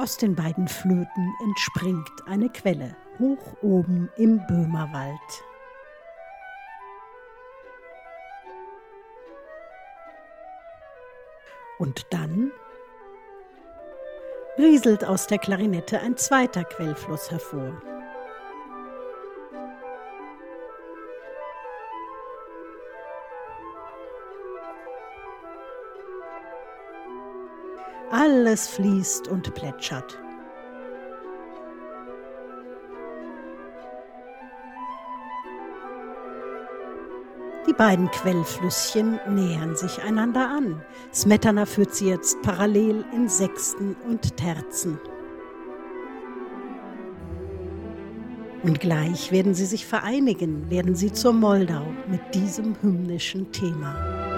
Aus den beiden Flöten entspringt eine Quelle, hoch oben im Böhmerwald. Und dann rieselt aus der Klarinette ein zweiter Quellfluss hervor. Alles fließt und plätschert. Die beiden Quellflüsschen nähern sich einander an. Smetana führt sie jetzt parallel in Sechsten und Terzen. Und gleich werden sie sich vereinigen, werden sie zur Moldau mit diesem hymnischen Thema.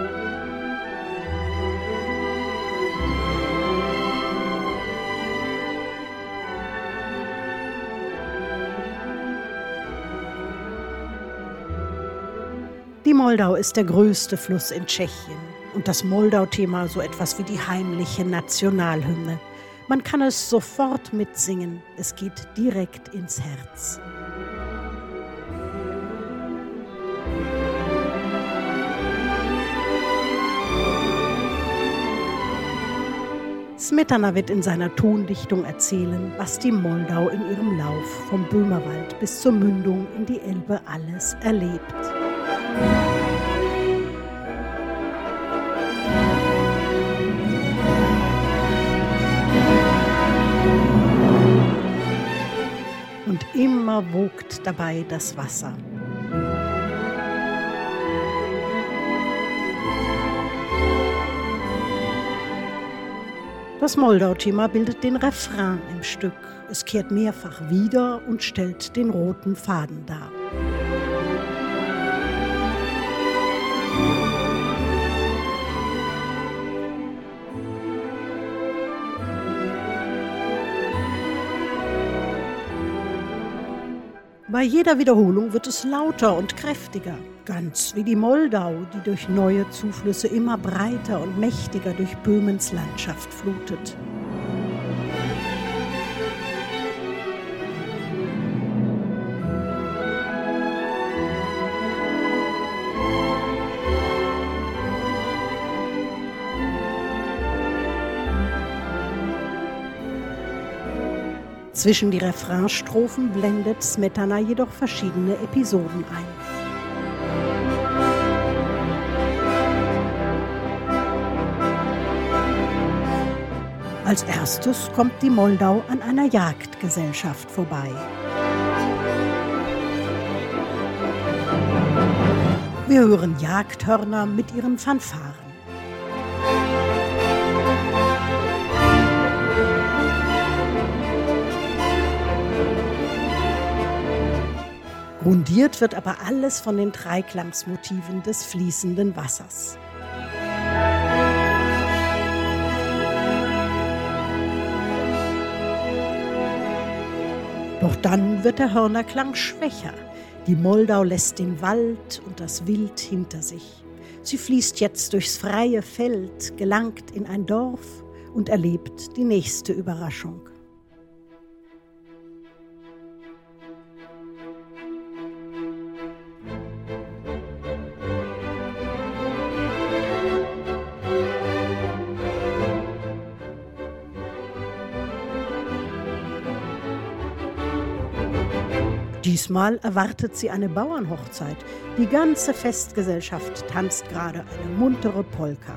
Moldau ist der größte Fluss in Tschechien und das Moldau-Thema so etwas wie die heimliche Nationalhymne. Man kann es sofort mitsingen, es geht direkt ins Herz. Smetana wird in seiner Tondichtung erzählen, was die Moldau in ihrem Lauf vom Böhmerwald bis zur Mündung in die Elbe alles erlebt. Und immer wogt dabei das Wasser. Das Moldau-Thema bildet den Refrain im Stück. Es kehrt mehrfach wieder und stellt den roten Faden dar. Bei jeder Wiederholung wird es lauter und kräftiger, ganz wie die Moldau, die durch neue Zuflüsse immer breiter und mächtiger durch Böhmens Landschaft flutet. Zwischen die Refrainstrophen blendet Smetana jedoch verschiedene Episoden ein. Als erstes kommt die Moldau an einer Jagdgesellschaft vorbei. Wir hören Jagdhörner mit ihren Fanfaren. Rundiert wird aber alles von den Dreiklangsmotiven des fließenden Wassers. Doch dann wird der Hörnerklang schwächer. Die Moldau lässt den Wald und das Wild hinter sich. Sie fließt jetzt durchs freie Feld, gelangt in ein Dorf und erlebt die nächste Überraschung. Diesmal erwartet sie eine Bauernhochzeit. Die ganze Festgesellschaft tanzt gerade eine muntere Polka.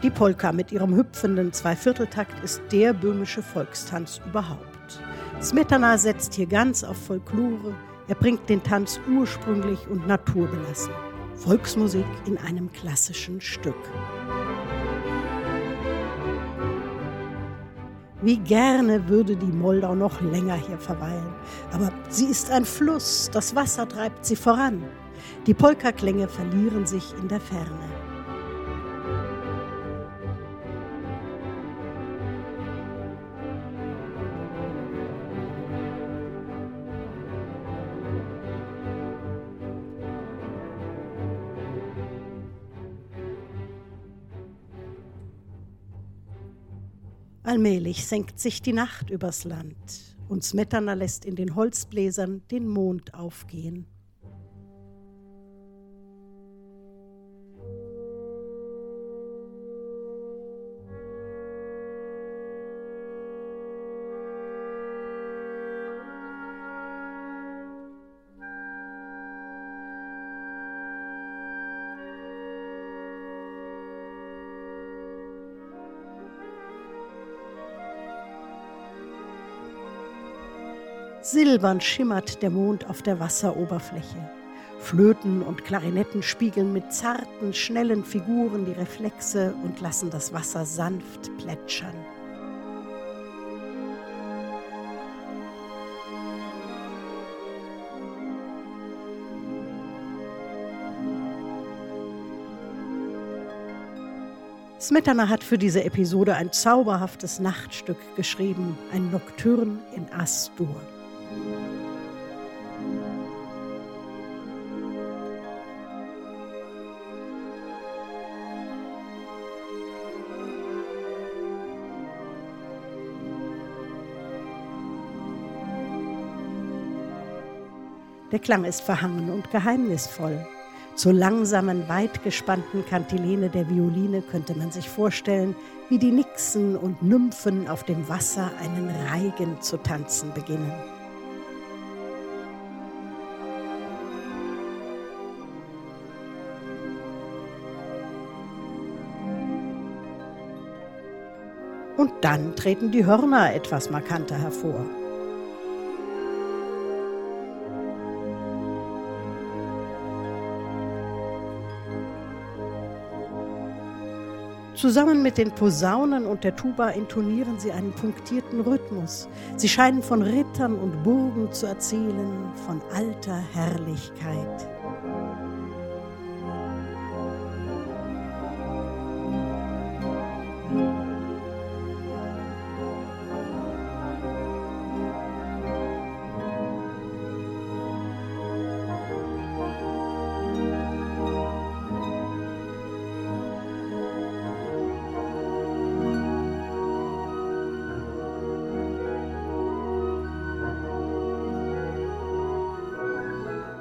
Die Polka mit ihrem hüpfenden Zweivierteltakt ist der böhmische Volkstanz überhaupt. Smetana setzt hier ganz auf Folklore. Er bringt den Tanz ursprünglich und naturbelassen. Volksmusik in einem klassischen Stück. Wie gerne würde die Moldau noch länger hier verweilen. Aber sie ist ein Fluss, das Wasser treibt sie voran. Die Polkaklänge verlieren sich in der Ferne. Allmählich senkt sich die Nacht übers Land und Smetana lässt in den Holzbläsern den Mond aufgehen. Silbern schimmert der Mond auf der Wasseroberfläche. Flöten und Klarinetten spiegeln mit zarten, schnellen Figuren die Reflexe und lassen das Wasser sanft plätschern. Smetana hat für diese Episode ein zauberhaftes Nachtstück geschrieben, ein Nocturne in Astur. Der Klang ist verhangen und geheimnisvoll. Zur langsamen, weit gespannten Kantilene der Violine könnte man sich vorstellen, wie die Nixen und Nymphen auf dem Wasser einen Reigen zu tanzen beginnen. Und dann treten die Hörner etwas markanter hervor. Zusammen mit den Posaunen und der Tuba intonieren sie einen punktierten Rhythmus. Sie scheinen von Rittern und Burgen zu erzählen, von alter Herrlichkeit.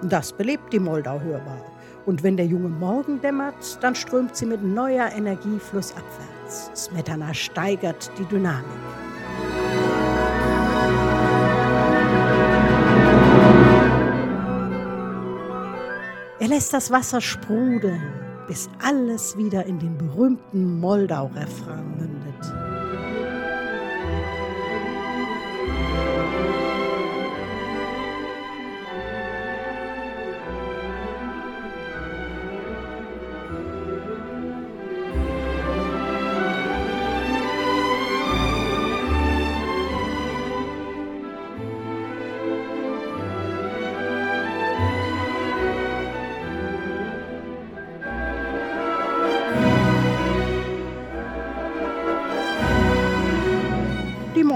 Das belebt die Moldau hörbar. Und wenn der junge Morgen dämmert, dann strömt sie mit neuer Energie flussabwärts. Smetana steigert die Dynamik. Er lässt das Wasser sprudeln, bis alles wieder in den berühmten Moldau-Refrain mündet.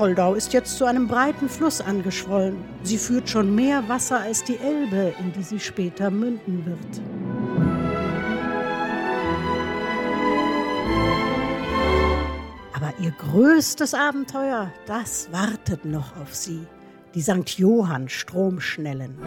Moldau ist jetzt zu einem breiten Fluss angeschwollen. Sie führt schon mehr Wasser als die Elbe, in die sie später münden wird. Aber ihr größtes Abenteuer, das wartet noch auf sie. Die St. Johann Stromschnellen.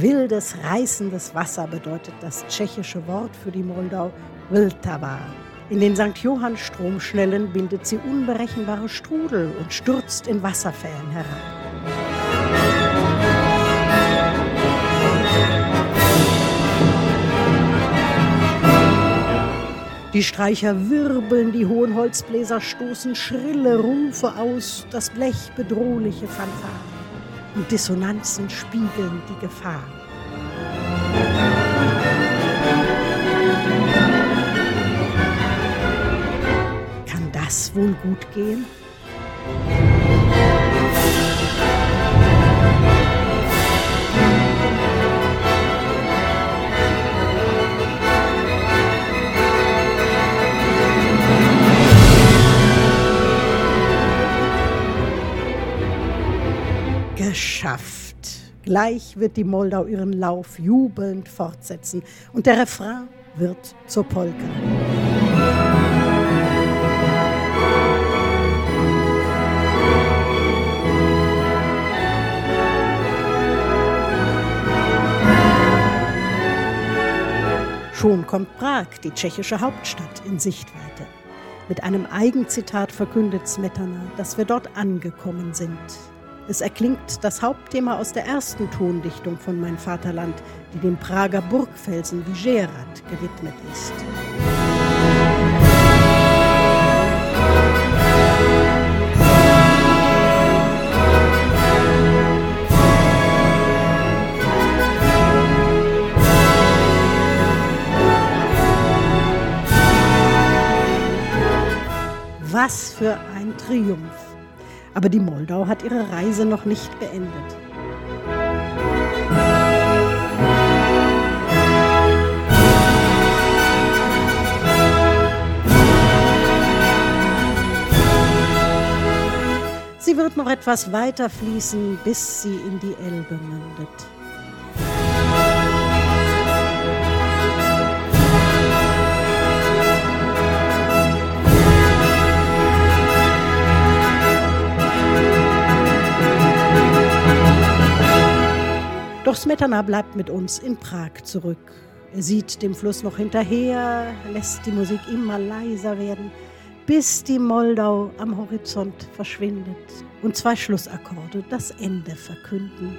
Wildes, reißendes Wasser bedeutet das tschechische Wort für die Moldau Vltava. In den St. Johann Stromschnellen bildet sie unberechenbare Strudel und stürzt in Wasserfällen herab. Die Streicher wirbeln, die hohen Holzbläser stoßen schrille Rufe aus, das Blech bedrohliche Fanfaren und Dissonanzen spiegeln die Gefahr. Kann das wohl gut gehen? Gleich wird die Moldau ihren Lauf jubelnd fortsetzen und der Refrain wird zur Polka. Schon kommt Prag, die tschechische Hauptstadt, in Sichtweite. Mit einem Eigenzitat verkündet Smetana, dass wir dort angekommen sind. Es erklingt das Hauptthema aus der ersten Tondichtung von Mein Vaterland, die dem Prager Burgfelsen Vigerat gewidmet ist. Was für ein Triumph! Aber die Moldau hat ihre Reise noch nicht beendet. Sie wird noch etwas weiter fließen, bis sie in die Elbe mündet. Smetana bleibt mit uns in Prag zurück. Er sieht dem Fluss noch hinterher, lässt die Musik immer leiser werden, bis die Moldau am Horizont verschwindet und zwei Schlussakkorde das Ende verkünden.